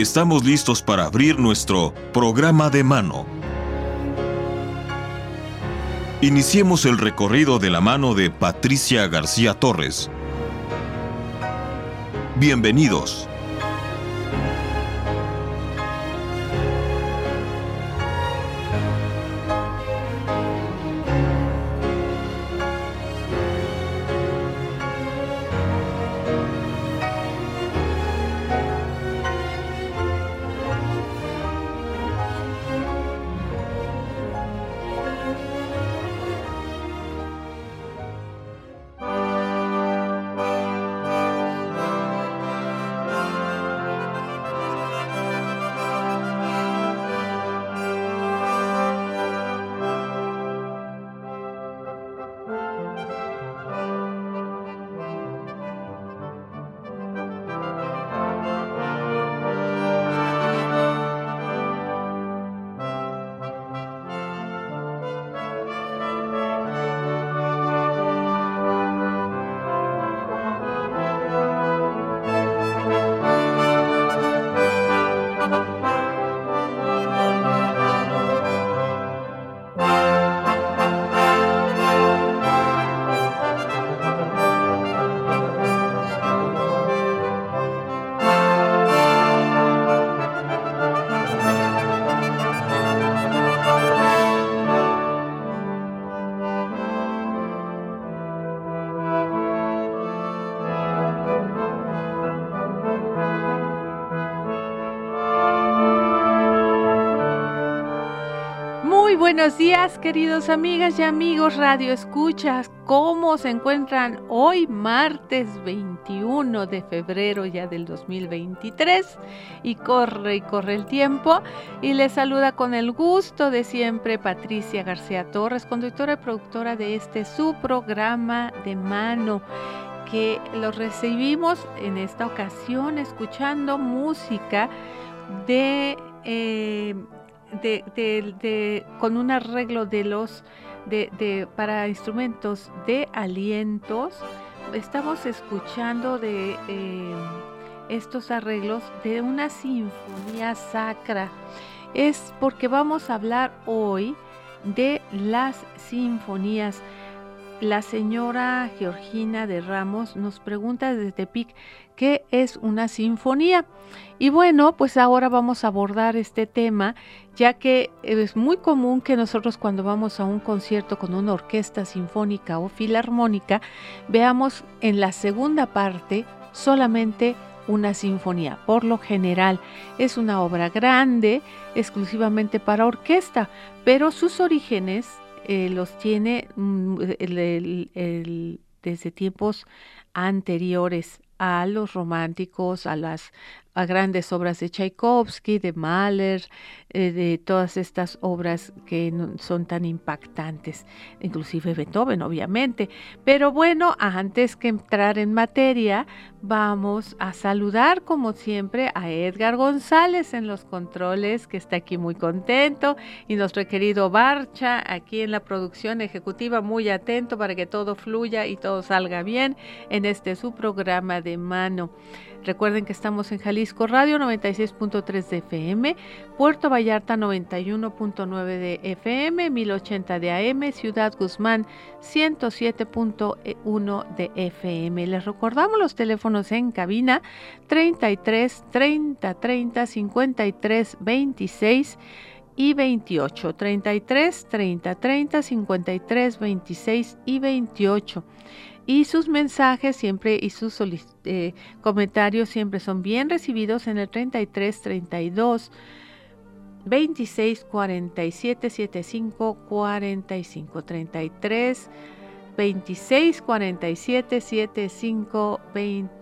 estamos listos para abrir nuestro programa de mano. Iniciemos el recorrido de la mano de Patricia García Torres. Bienvenidos. Buenos días, queridos amigas y amigos Radio Escuchas. ¿Cómo se encuentran hoy, martes 21 de febrero ya del 2023? Y corre y corre el tiempo. Y les saluda con el gusto de siempre Patricia García Torres, conductora y productora de este su programa de mano que lo recibimos en esta ocasión escuchando música de eh, de, con un arreglo de los de, para instrumentos de alientos. Estamos escuchando de eh, estos arreglos de una sinfonía sacra. Es porque vamos a hablar hoy de las sinfonías. La señora Georgina de Ramos nos pregunta desde Tepic qué es una sinfonía. Y bueno, pues ahora vamos a abordar este tema, ya que es muy común que nosotros cuando vamos a un concierto con una orquesta sinfónica o filarmónica, veamos en la segunda parte solamente una sinfonía. Por lo general es una obra grande, exclusivamente para orquesta, pero sus orígenes eh, los tiene mm, desde tiempos anteriores a los románticos, a las a grandes obras de Tchaikovsky, de Mahler, eh, de todas estas obras que son tan impactantes, inclusive Beethoven, obviamente. Pero bueno, antes que entrar en materia, vamos a saludar como siempre a Edgar González en los controles, que está aquí muy contento, y nuestro querido Barcha aquí en la producción ejecutiva, muy atento para que todo fluya y todo salga bien en este su programa de mano. Recuerden que estamos en Jalisco Radio 96.3 de FM, Puerto Vallarta 91.9 de FM, 1080 de AM, Ciudad Guzmán 107.1 de FM. Les recordamos los teléfonos en cabina 33 30 30 53 26 y 28, 33 30 30 53 26 y 28 y sus mensajes siempre y sus eh, comentarios siempre son bien recibidos en el 33 32 26 47 75 45 33 26 47 75 20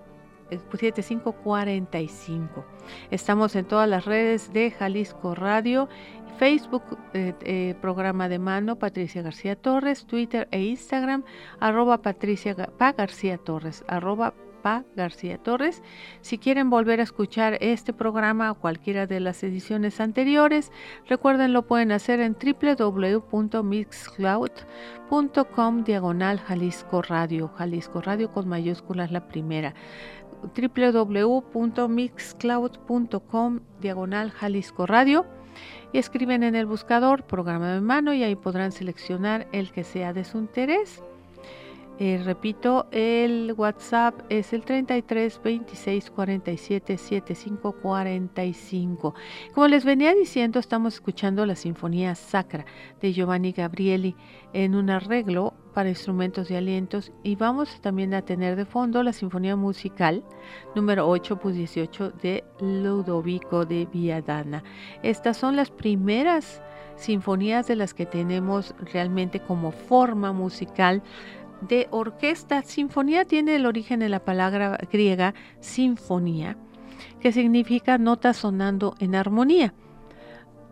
7545. Estamos en todas las redes de Jalisco Radio Facebook, eh, eh, programa de mano Patricia García Torres, Twitter e Instagram, arroba Patricia pa García Torres, arroba Pa García Torres. Si quieren volver a escuchar este programa o cualquiera de las ediciones anteriores, recuerden lo pueden hacer en www.mixcloud.com diagonal Jalisco Radio, Jalisco Radio con mayúsculas la primera www.mixcloud.com diagonal Jalisco Radio y escriben en el buscador programa de mano y ahí podrán seleccionar el que sea de su interés. Eh, repito, el WhatsApp es el 33 26 47 75 45. Como les venía diciendo, estamos escuchando la Sinfonía Sacra de Giovanni Gabrieli en un arreglo para instrumentos de alientos y vamos también a tener de fondo la Sinfonía Musical número 8 pues 18 de Ludovico de Viadana. Estas son las primeras sinfonías de las que tenemos realmente como forma musical de orquesta. Sinfonía tiene el origen en la palabra griega sinfonía, que significa nota sonando en armonía.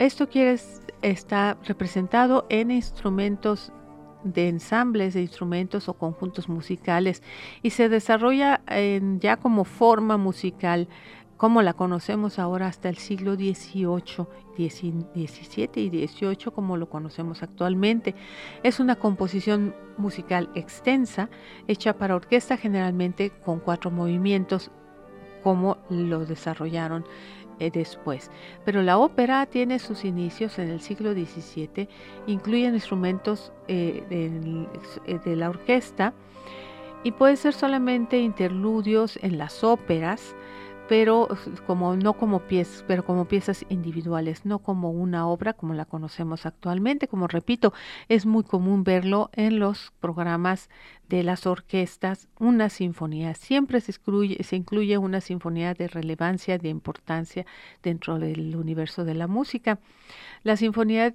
Esto quiere está representado en instrumentos de ensambles de instrumentos o conjuntos musicales y se desarrolla en, ya como forma musical como la conocemos ahora hasta el siglo XVIII, XVII y XVIII, como lo conocemos actualmente. Es una composición musical extensa, hecha para orquesta generalmente con cuatro movimientos, como lo desarrollaron eh, después. Pero la ópera tiene sus inicios en el siglo XVII, incluyen instrumentos eh, eh, de la orquesta y puede ser solamente interludios en las óperas, pero como no como piezas, pero como piezas individuales, no como una obra como la conocemos actualmente. Como repito, es muy común verlo en los programas de las orquestas, una sinfonía. Siempre se incluye, una sinfonía de relevancia, de importancia dentro del universo de la música. La sinfonía eh,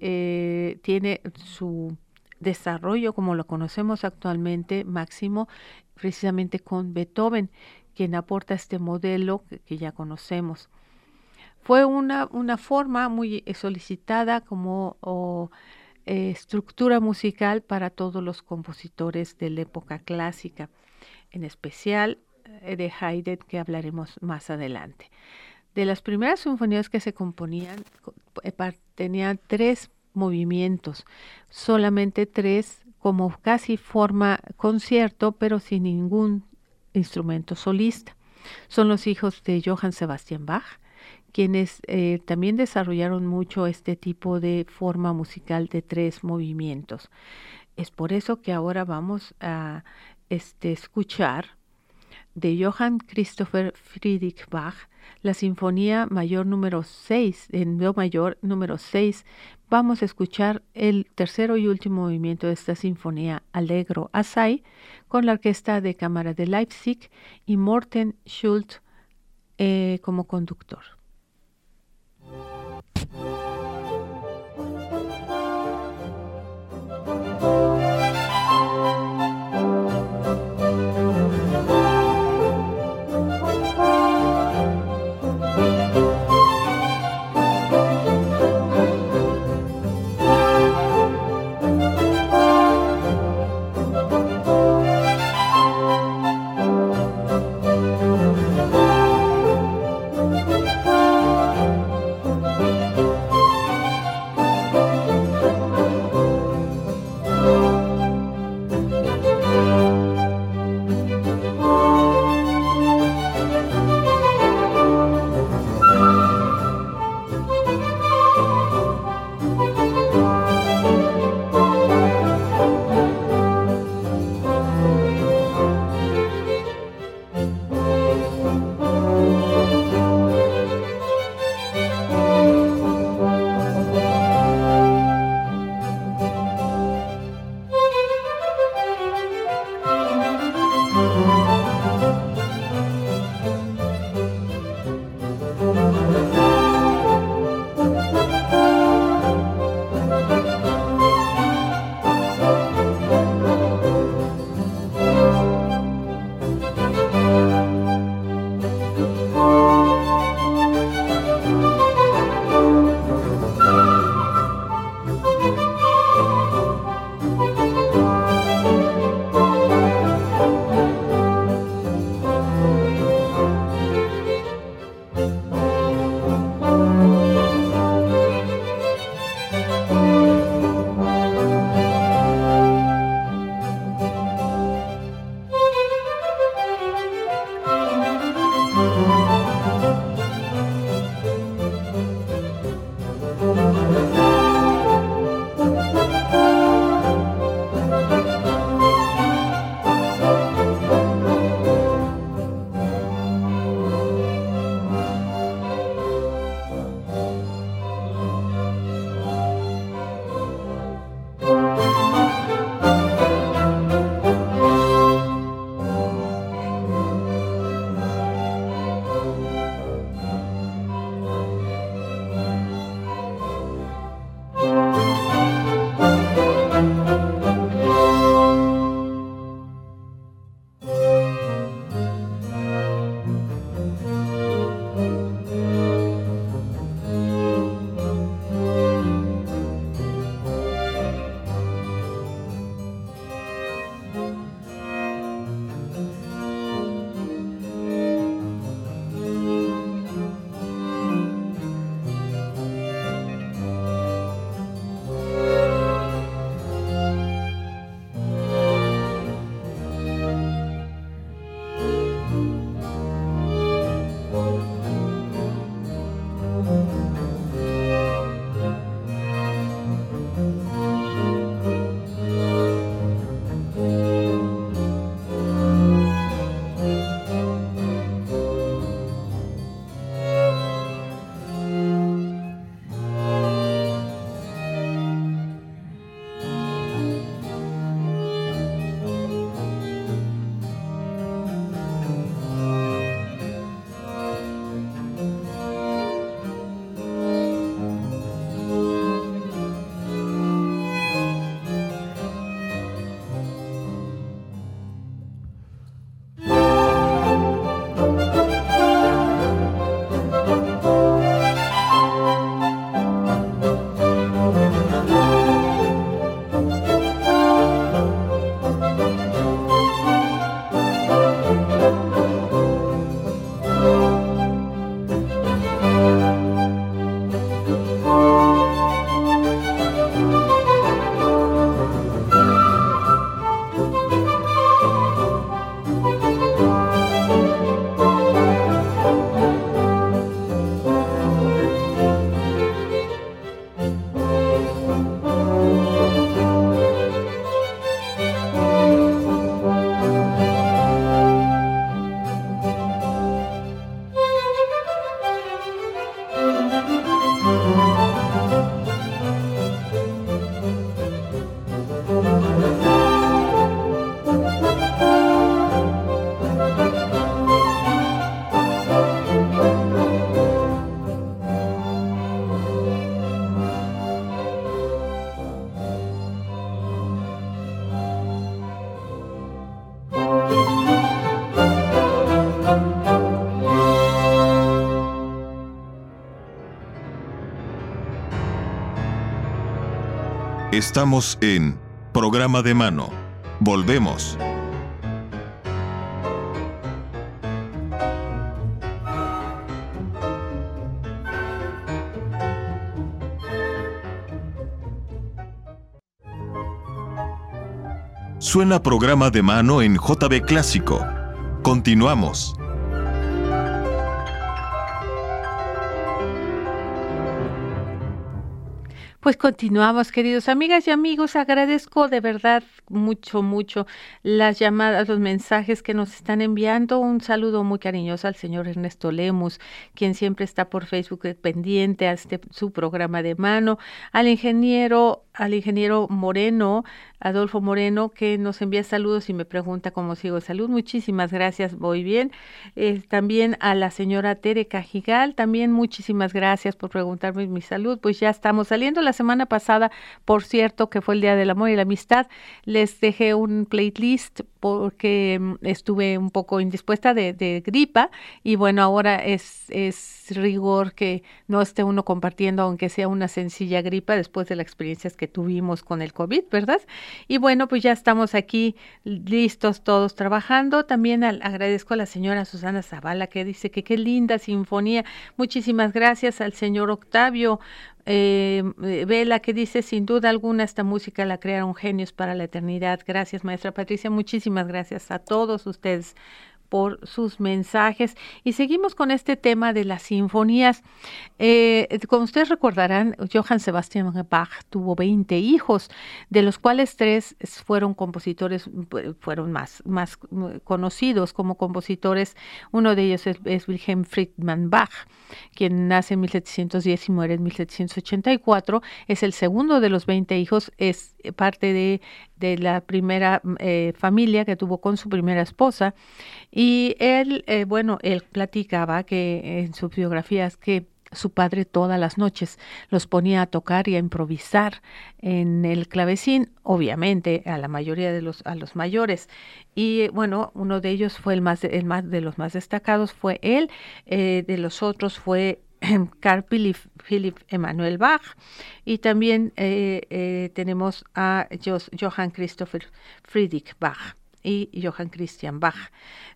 eh, tiene su desarrollo como lo conocemos actualmente máximo precisamente con Beethoven quien aporta este modelo que, ya conocemos. Fue una, una, forma muy solicitada como eh, estructura musical para todos los compositores de la época clásica, en especial eh, de Haydn, que hablaremos más adelante. De las primeras sinfonías que se componían, eh, tenían tres movimientos, solamente tres como casi forma concierto, pero sin ningún instrumento solista. Son los hijos de Johann Sebastian Bach, quienes eh, también desarrollaron mucho este tipo de forma musical de tres movimientos. Es por eso que ahora vamos a este, escuchar de Johann Christopher Friedrich Bach la Sinfonía Mayor número 6, en Do mayor número 6. Vamos a escuchar el tercero y último movimiento de esta Sinfonía Allegro Assai con la Orquesta de Cámara de Leipzig y Morten Schultz eh, como conductor. Estamos en Programa de Mano. Volvemos. Suena programa de mano en JB Clásico. Continuamos. Pues continuamos, queridos amigas y amigos. Agradezco de verdad mucho, mucho las llamadas, los mensajes que nos están enviando. Un saludo muy cariñoso al señor Ernesto Lemus, quien siempre está por Facebook pendiente a este, su programa de mano, al ingeniero, al ingeniero Moreno, Adolfo Moreno, que nos envía saludos y me pregunta cómo sigo de salud. Muchísimas gracias, voy bien. Eh, también a la señora Tere Cajigal, también muchísimas gracias por preguntarme mi salud. Pues ya estamos saliendo. La semana pasada, por cierto, que fue el Día del Amor y la Amistad, les dejé un playlist porque mm, estuve un poco indispuesta de, gripa y bueno, ahora es rigor que no esté uno compartiendo, aunque sea una sencilla gripa, después de las experiencias que tuvimos con el COVID, ¿verdad? Y bueno, pues ya estamos aquí listos todos trabajando. También agradezco a la señora Susana Zavala que dice que qué linda sinfonía. Muchísimas gracias al señor Octavio eh, Vela que dice sin duda alguna esta música la crearon genios para la eternidad. Gracias maestra Patricia, muchísimas gracias a todos ustedes por sus mensajes. Y seguimos con este tema de las sinfonías. Eh, como ustedes recordarán, Johann Sebastian Bach tuvo 20 hijos, de los cuales tres fueron compositores, fueron más, más conocidos como compositores. Uno de ellos es, Wilhelm Friedman Bach, quien nace en 1710 y muere en 1784. Es el segundo de los 20 hijos, es parte de de la primera eh, familia que tuvo con su primera esposa. Y él, eh, bueno, él platicaba que en sus biografías que su padre todas las noches los ponía a tocar y a improvisar en el clavecín, obviamente a la mayoría de los a los mayores. Y bueno uno de ellos fue el más el de los más destacados fue él eh, de los otros fue Carl Philipp Emanuel Bach. Y también eh, tenemos a Johann Christopher Friedrich Bach y Johann Christian Bach.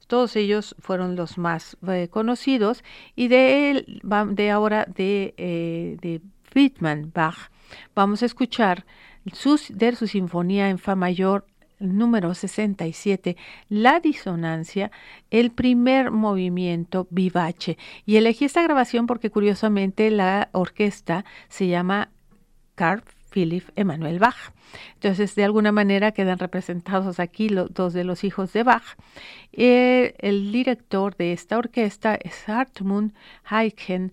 Todos ellos fueron los más eh, conocidos y de él, de ahora de, de Friedman Bach, vamos a escuchar sus, de su sinfonía en fa mayor número 67, la disonancia, el primer movimiento vivace. Y elegí esta grabación porque curiosamente la orquesta se llama Carl Philipp Emanuel Bach. Entonces, de alguna manera quedan representados aquí los dos de los hijos de Bach. Eh, el director de esta orquesta es Hartmut Heiken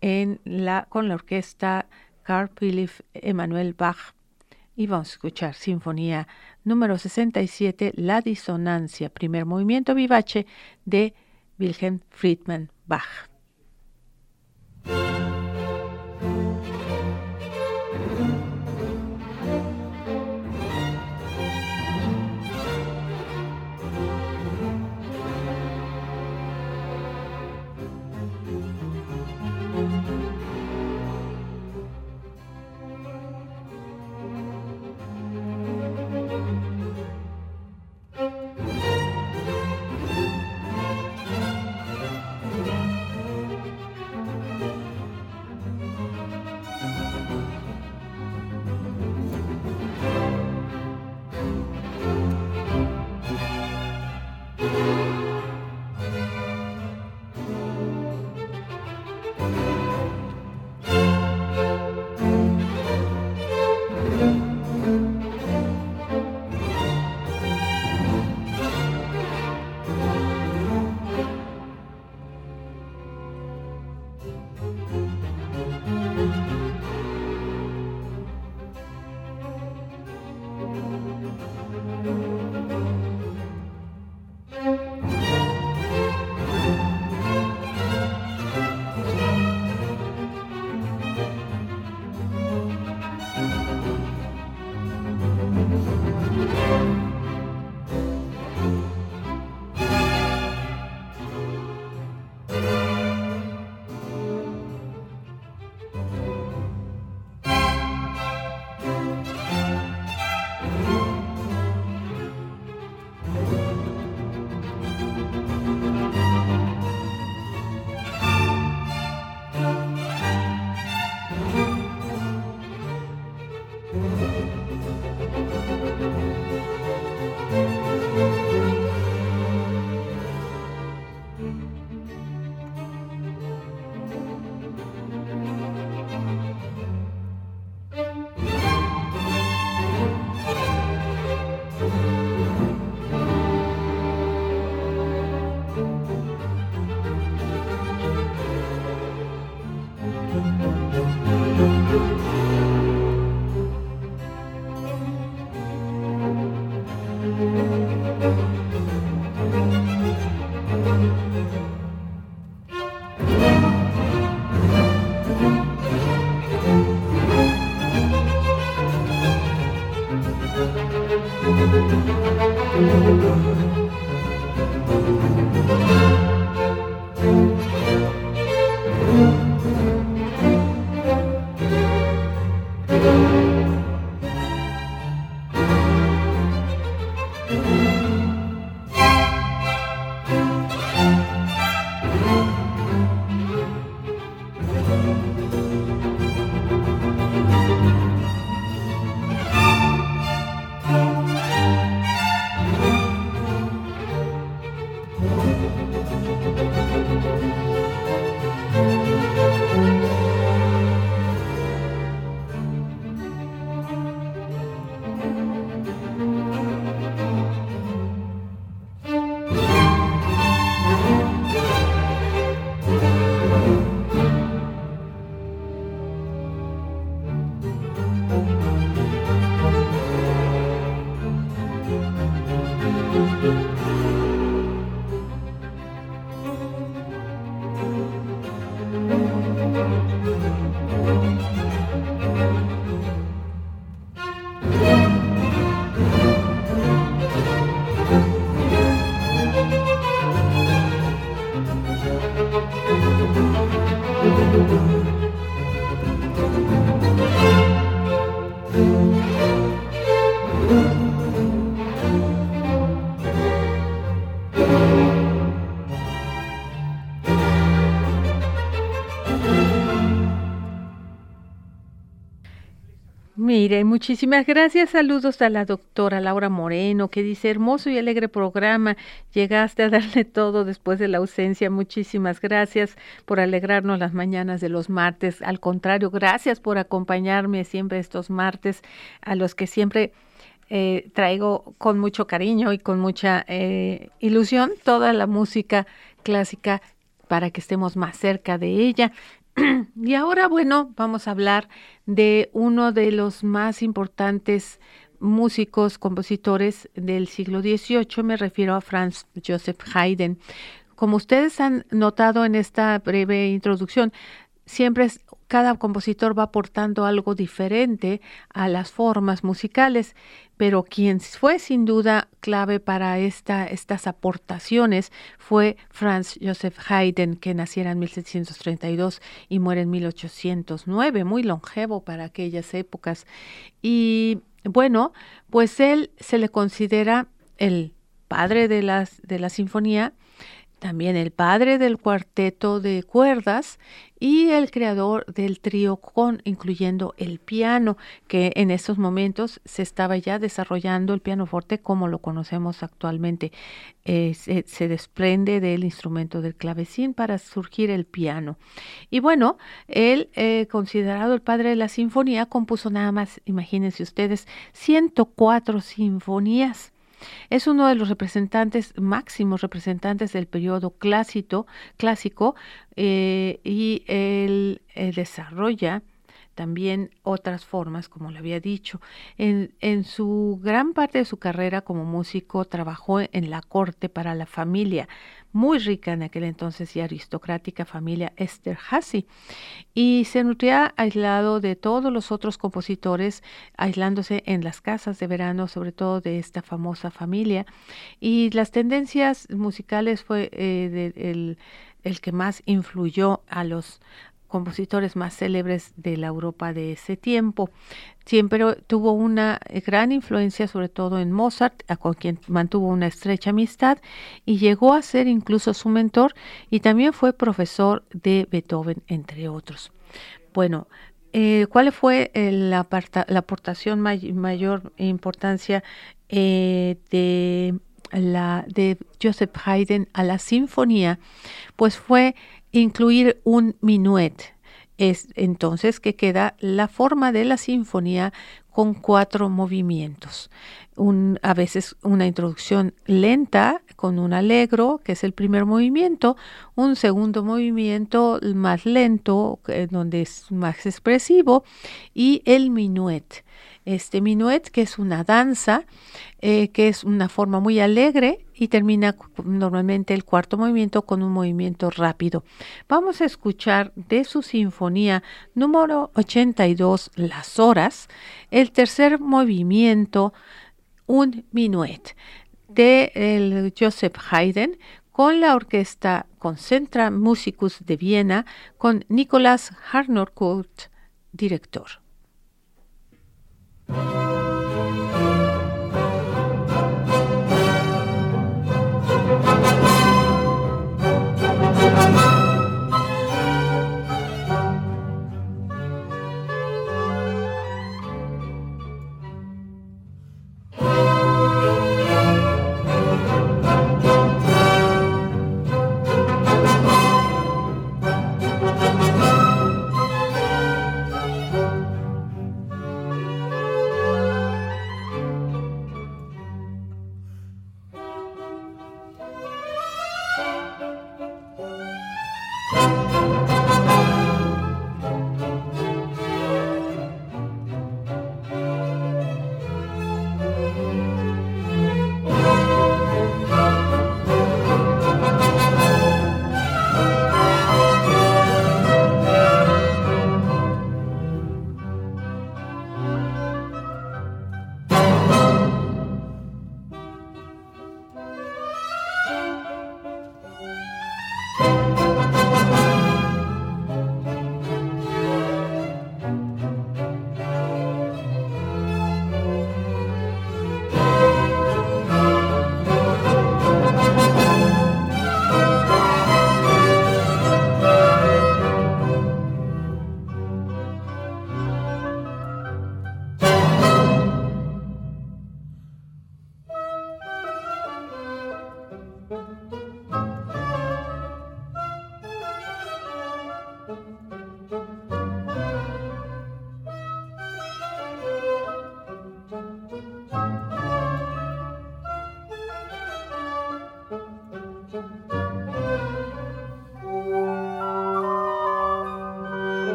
en la, con la orquesta Carl Philipp Emanuel Bach. Y vamos a escuchar Sinfonía número 67, La disonancia, primer movimiento vivace de Wilhelm Friedman Bach. Muchísimas gracias. Saludos a la doctora Laura Moreno, que dice hermoso y alegre programa. Llegaste a darle todo después de la ausencia. Muchísimas gracias por alegrarnos las mañanas de los martes. Al contrario, gracias por acompañarme siempre estos martes, a los que siempre eh, traigo con mucho cariño y con mucha eh, ilusión toda la música clásica para que estemos más cerca de ella. y ahora, bueno, vamos a hablar de uno de los más importantes músicos, compositores del siglo XVIII, me refiero a Franz Joseph Haydn. Como ustedes han notado en esta breve introducción, siempre cada compositor va aportando algo diferente a las formas musicales pero quien fue sin duda clave para esta, estas aportaciones fue Franz Joseph Haydn, que naciera en 1732 y muere en 1809, muy longevo para aquellas épocas. Y bueno, pues él se le considera el padre de, las, de la sinfonía, también el padre del cuarteto de cuerdas y el creador del trío con incluyendo el piano que en estos momentos se estaba ya desarrollando el pianoforte como lo conocemos actualmente. Eh, se, desprende del instrumento del clavecín para surgir el piano. Y bueno él eh, considerado el padre de la sinfonía compuso nada más imagínense ustedes 104 sinfonías es uno de los representantes, máximos representantes del periodo clásico, eh, y él eh, desarrolla también otras formas, como le había dicho. En, en, su gran parte de su carrera como músico trabajó en la corte para la familia, muy rica en aquel entonces y aristocrática familia Esterhazy, y se nutría aislado de todos los otros compositores, aislándose en las casas de verano, sobre todo de esta famosa familia. Y las tendencias musicales fue eh, el, el que más influyó a los compositores más célebres de la Europa de ese tiempo. Siempre tuvo una gran influencia, sobre todo en Mozart, con quien mantuvo una estrecha amistad y llegó a ser incluso su mentor y también fue profesor de Beethoven, entre otros. Bueno, eh, ¿cuál fue la, la, aportación mayor importancia la, de Joseph Haydn a la sinfonía? Pues fue incluir un minuet. Es entonces que queda la forma de la sinfonía con cuatro movimientos. A veces una introducción lenta con un alegro, que es el primer movimiento, un segundo movimiento más lento, donde es más expresivo, y el minuet. Este minuet, que es una danza, eh, que es una forma muy alegre y termina normalmente el cuarto movimiento con un movimiento rápido. Vamos a escuchar de su sinfonía número 82, Las Horas, el tercer movimiento, un minuet de Joseph Haydn con la orquesta Concentra Musicus de Viena con Nicolas Harnoncourt, director.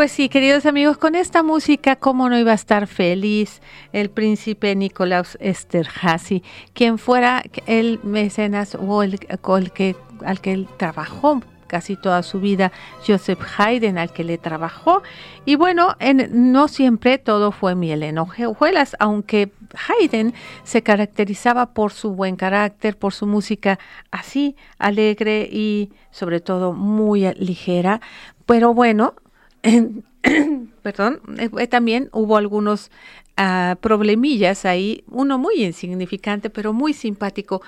Pues sí, queridos amigos, con esta música, ¿cómo no iba a estar feliz el príncipe Nicolaus Esterhazy, quien fuera el mecenas o el, el que, al que él trabajó casi toda su vida Joseph Haydn al que le trabajó. Y bueno en, no siempre todo fue miel en hojuelas aunque Haydn se caracterizaba por su buen carácter por su música así alegre y sobre todo muy ligera. Pero bueno perdón, eh, también hubo algunos uh, problemillas ahí, uno muy insignificante, pero muy simpático,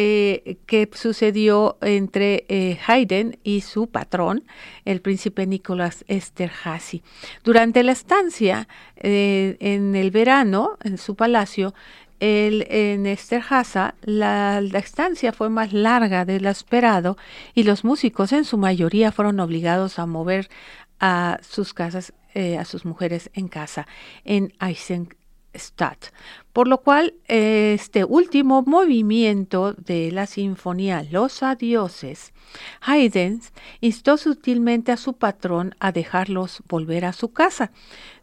eh, que sucedió entre eh, Haydn y su patrón, el príncipe Nicolás Esterhazy. Durante la estancia eh, en el verano en su palacio, en Esterhazy la, la, estancia fue más larga de lo esperado y los músicos en su mayoría fueron obligados a mover a sus casas, a sus mujeres en casa en Eisenstadt por lo cual este último movimiento de la sinfonía Los Adioses, Haydn instó sutilmente a su patrón a dejarlos volver a su casa.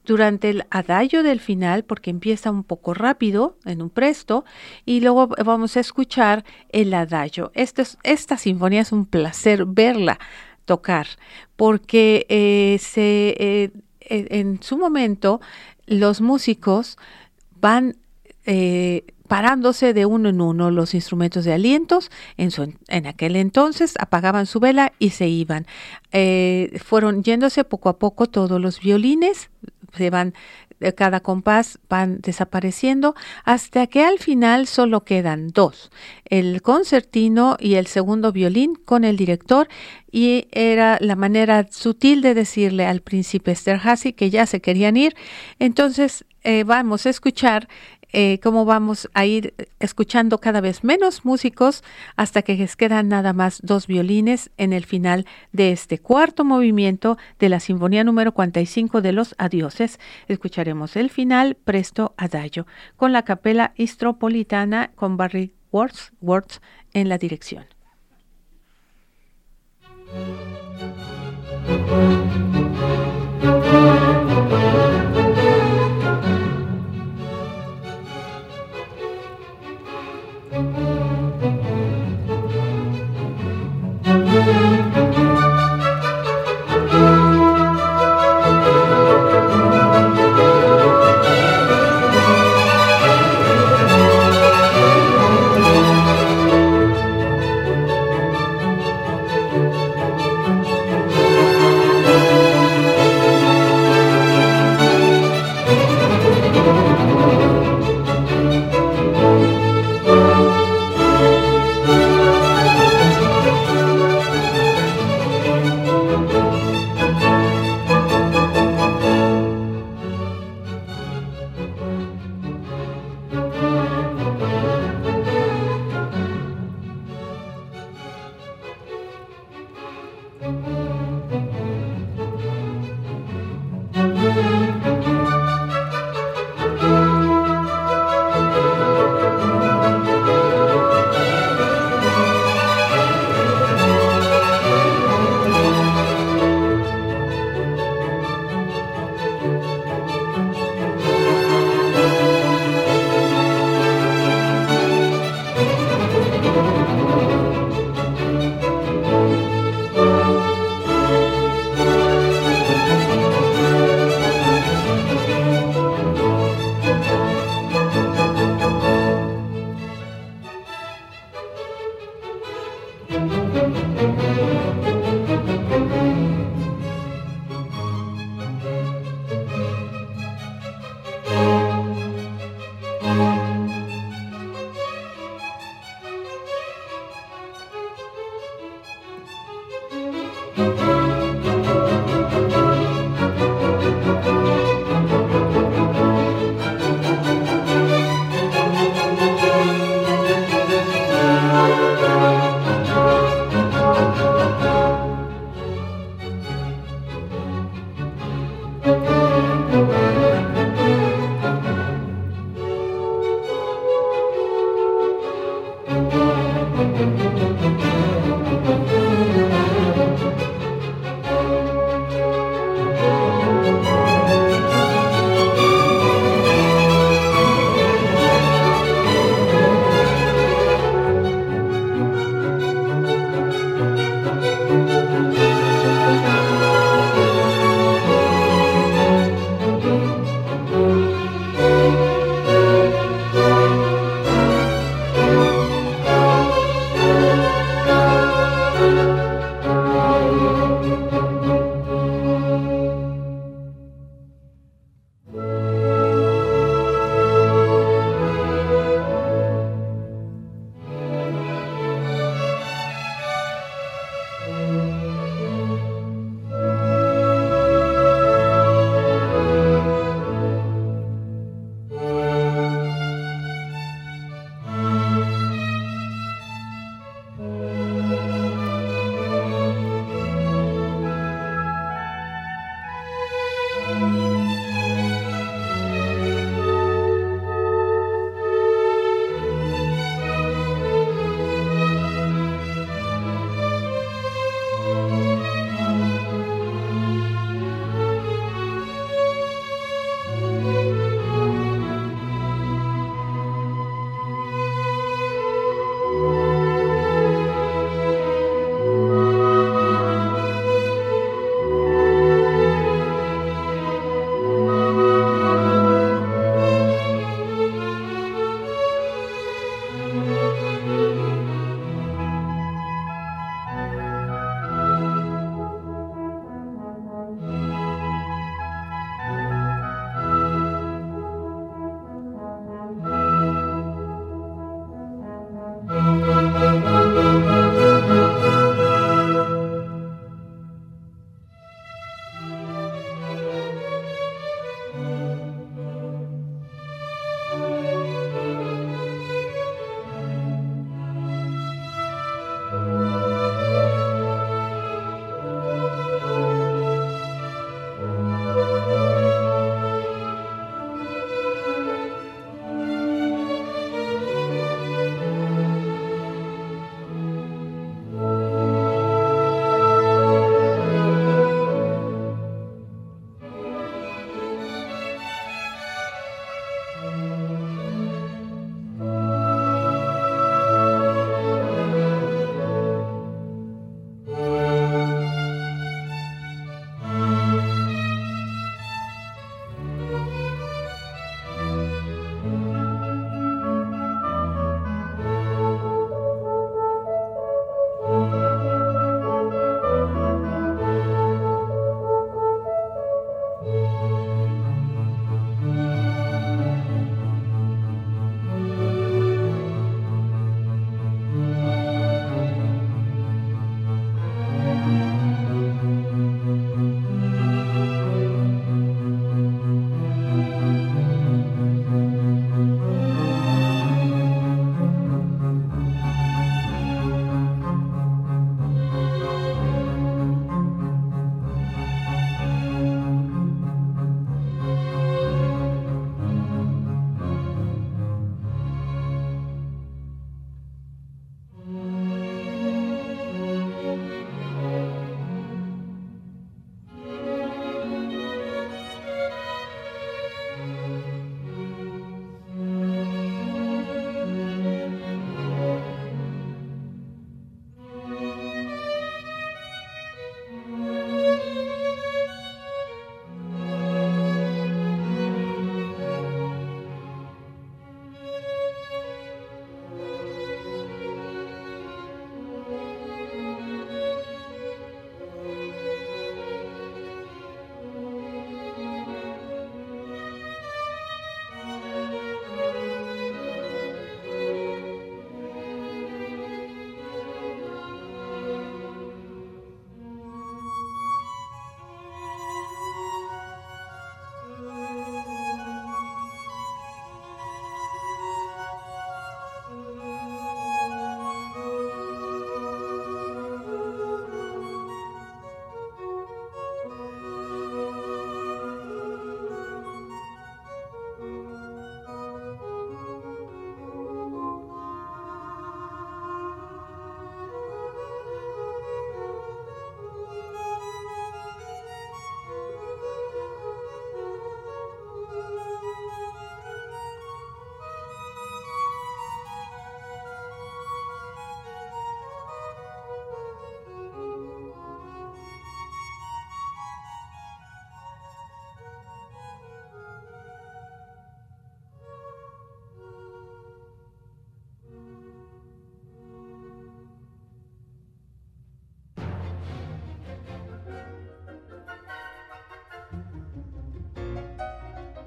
Durante el adagio del final, porque empieza un poco rápido, en un presto, y luego vamos a escuchar el adagio. Esta, esta sinfonía es un placer verla tocar, porque eh, se, eh, en su momento los músicos van eh, parándose de uno en uno los instrumentos de alientos. En, en aquel entonces apagaban su vela y se iban. Fueron yéndose poco a poco todos los violines, se van cada compás van desapareciendo hasta que al final solo quedan dos, el concertino y el segundo violín con el director y era la manera sutil de decirle al príncipe Esterhazy que ya se querían ir. Entonces eh, vamos a escuchar eh, cómo vamos a ir escuchando cada vez menos músicos hasta que les quedan nada más dos violines en el final de este cuarto movimiento de la Sinfonía número 45 de los Adioses. Escucharemos el final presto adagio con la capela istropolitana con Barry Words en la dirección.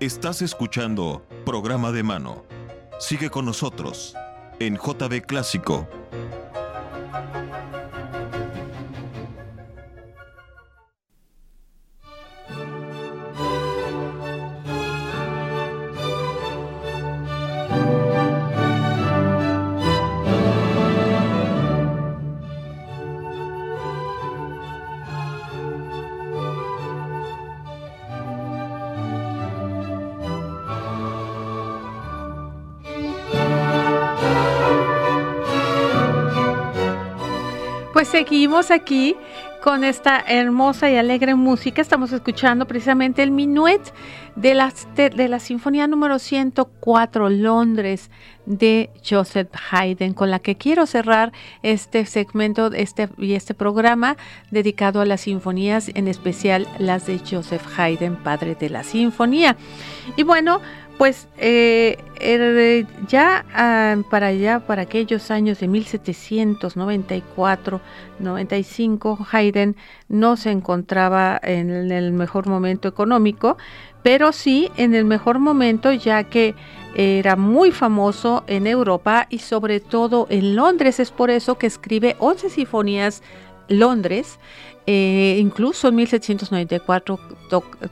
Estás escuchando Programa de Mano. Sigue con nosotros en JB Clásico Pues seguimos aquí con esta hermosa y alegre música. Estamos escuchando precisamente el minuet de la, de la Sinfonía número 104 Londres de Joseph Haydn, con la que quiero cerrar este segmento este, y este programa dedicado a las sinfonías, en especial las de Joseph Haydn, padre de la sinfonía. Y bueno, pues eh, er, ya ah, para allá, para aquellos años de 1794-95, Haydn no se encontraba en el mejor momento económico, pero sí en el mejor momento ya que era muy famoso en Europa y sobre todo en Londres. Es por eso que escribe 11 sinfonías Londres eh, incluso en 1794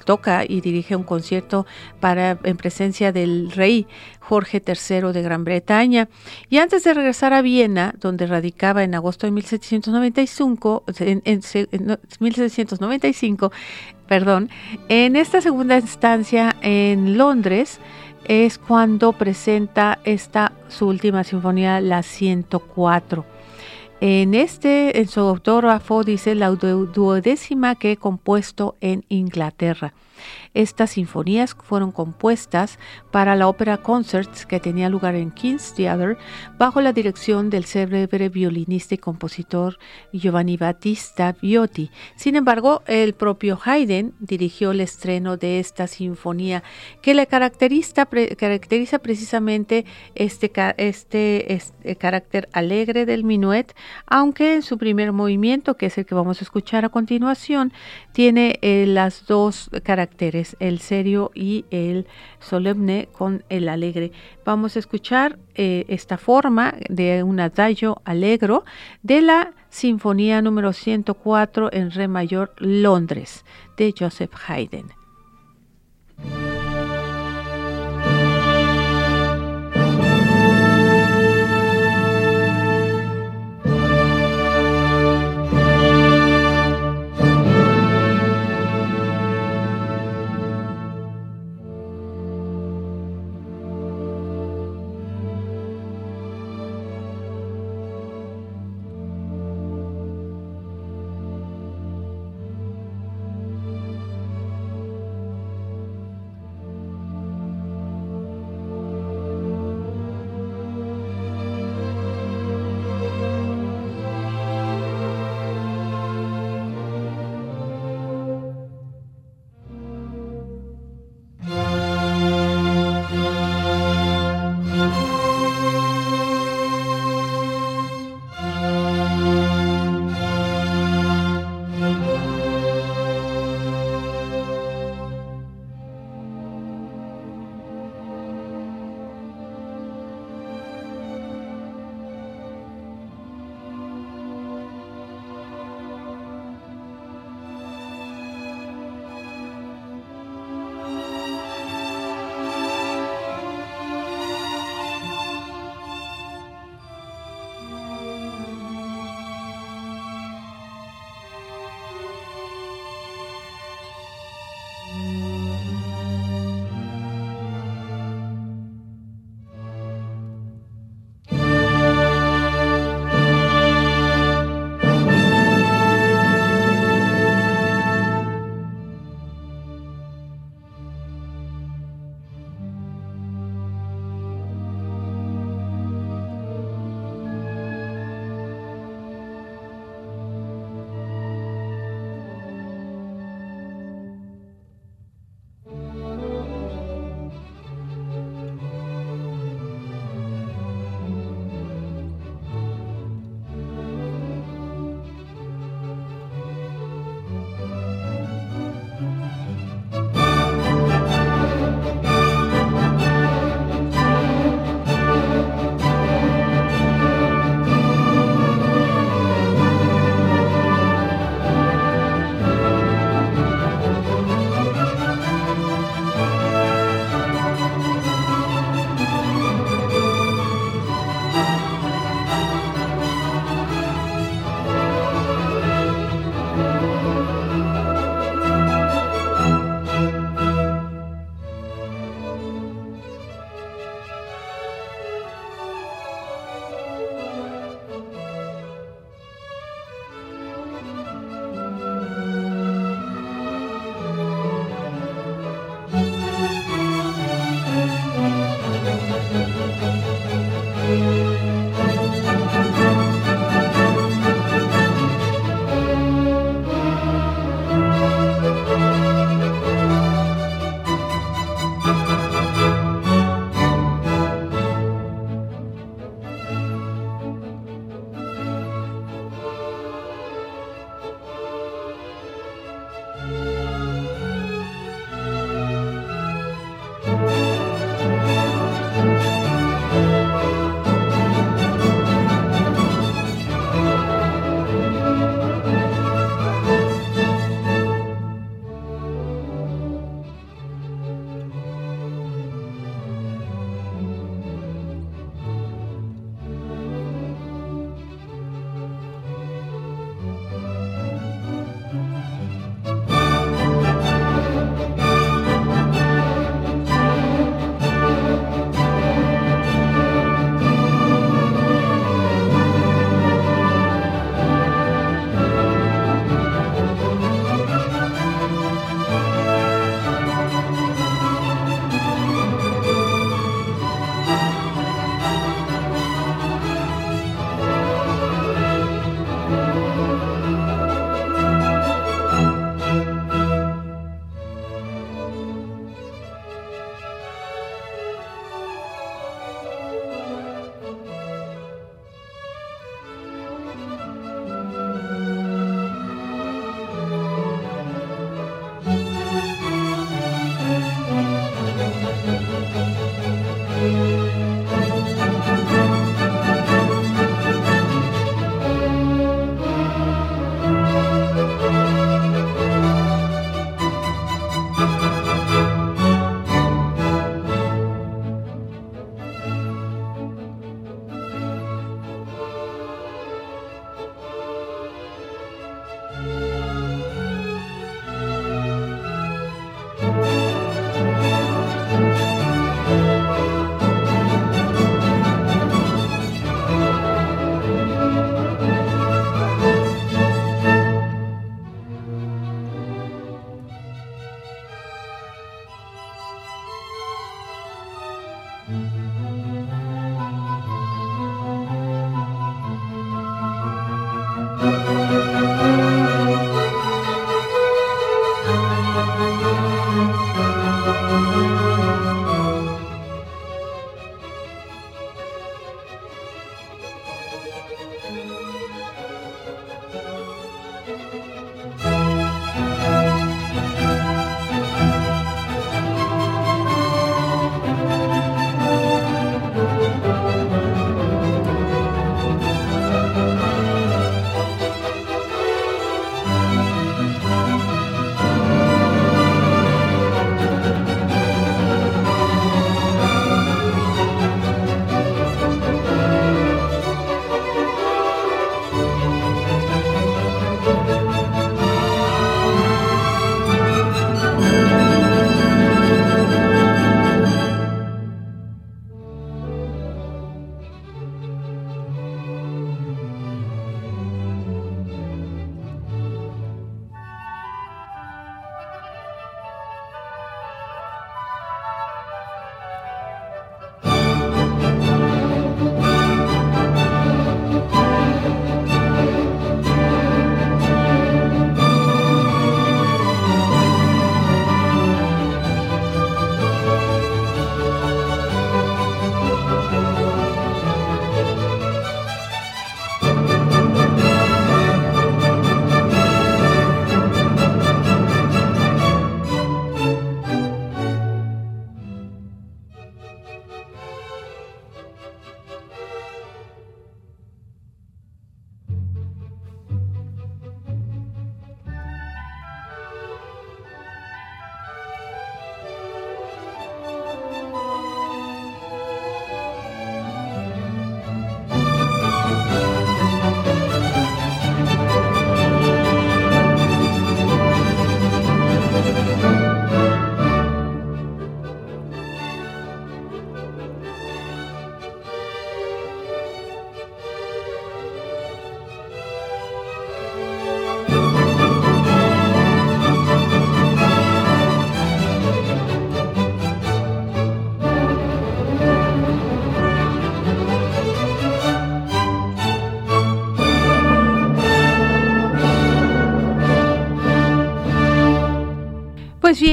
toca y dirige un concierto para, en presencia del rey Jorge III de Gran Bretaña. Y antes de regresar a Viena, donde radicaba en agosto de 1795, en, 1795 perdón, en esta segunda instancia en Londres, es cuando presenta esta su última sinfonía, la 104. En este, en su autógrafo dice la duodécima que he compuesto en Inglaterra. Estas sinfonías fueron compuestas para la ópera Concerts que tenía lugar en King's Theatre bajo la dirección del célebre violinista y compositor Giovanni Battista Viotti. Sin embargo, el propio Haydn dirigió el estreno de esta sinfonía que le caracteriza, precisamente este, este, este, carácter alegre del minuet, aunque en su primer movimiento, que es el que vamos a escuchar a continuación, tiene eh, las dos caracteres el serio y el solemne con el alegre. Vamos a escuchar eh, esta forma de un adagio alegro de la Sinfonía número 104 en Re mayor Londres de Joseph Haydn.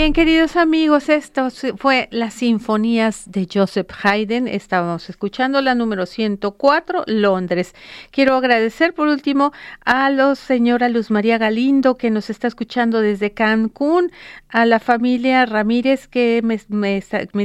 Bien, queridos amigos, esto fue las sinfonías de Joseph Haydn. Estábamos escuchando la número 104, Londres. Quiero agradecer por último a la señora Luz María Galindo que nos está escuchando desde Cancún, a la familia Ramírez que me,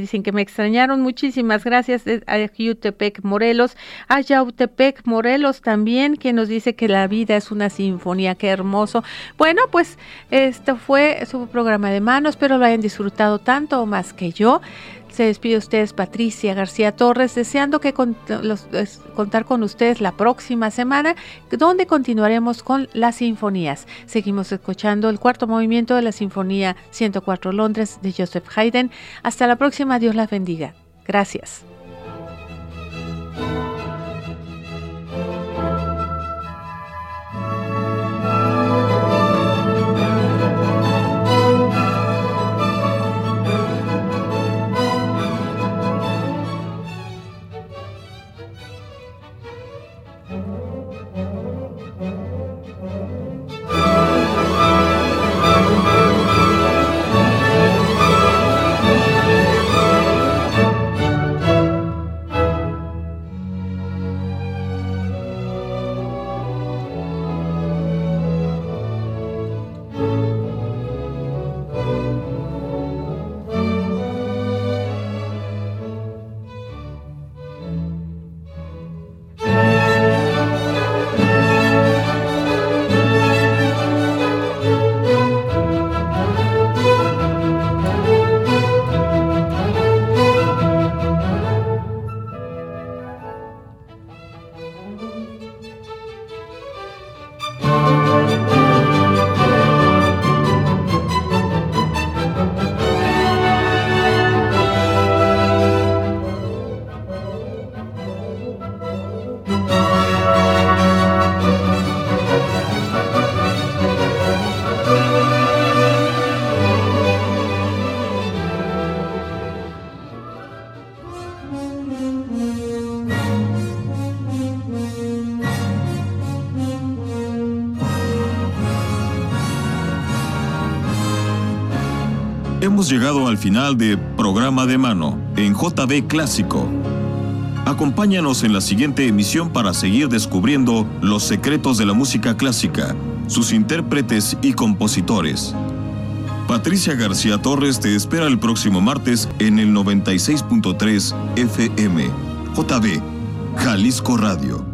dicen que me extrañaron. Muchísimas gracias a Yautepec Morelos, a Yautepec Morelos también que nos dice que la vida es una sinfonía. Qué hermoso. Bueno, pues esto fue su programa de más espero lo hayan disfrutado tanto o más que yo. Se despide ustedes Patricia García Torres, deseando que contar con ustedes la próxima semana, donde continuaremos con las sinfonías. Seguimos escuchando el cuarto movimiento de la Sinfonía 104 Londres de Joseph Haydn. Hasta la próxima, Dios las bendiga. Gracias. Llegado al final de Programa de Mano en JB Clásico. Acompáñanos en la siguiente emisión para seguir descubriendo los secretos de la música clásica, sus intérpretes y compositores. Patricia García Torres te espera el próximo martes en el 96.3 FM, JB, Jalisco Radio.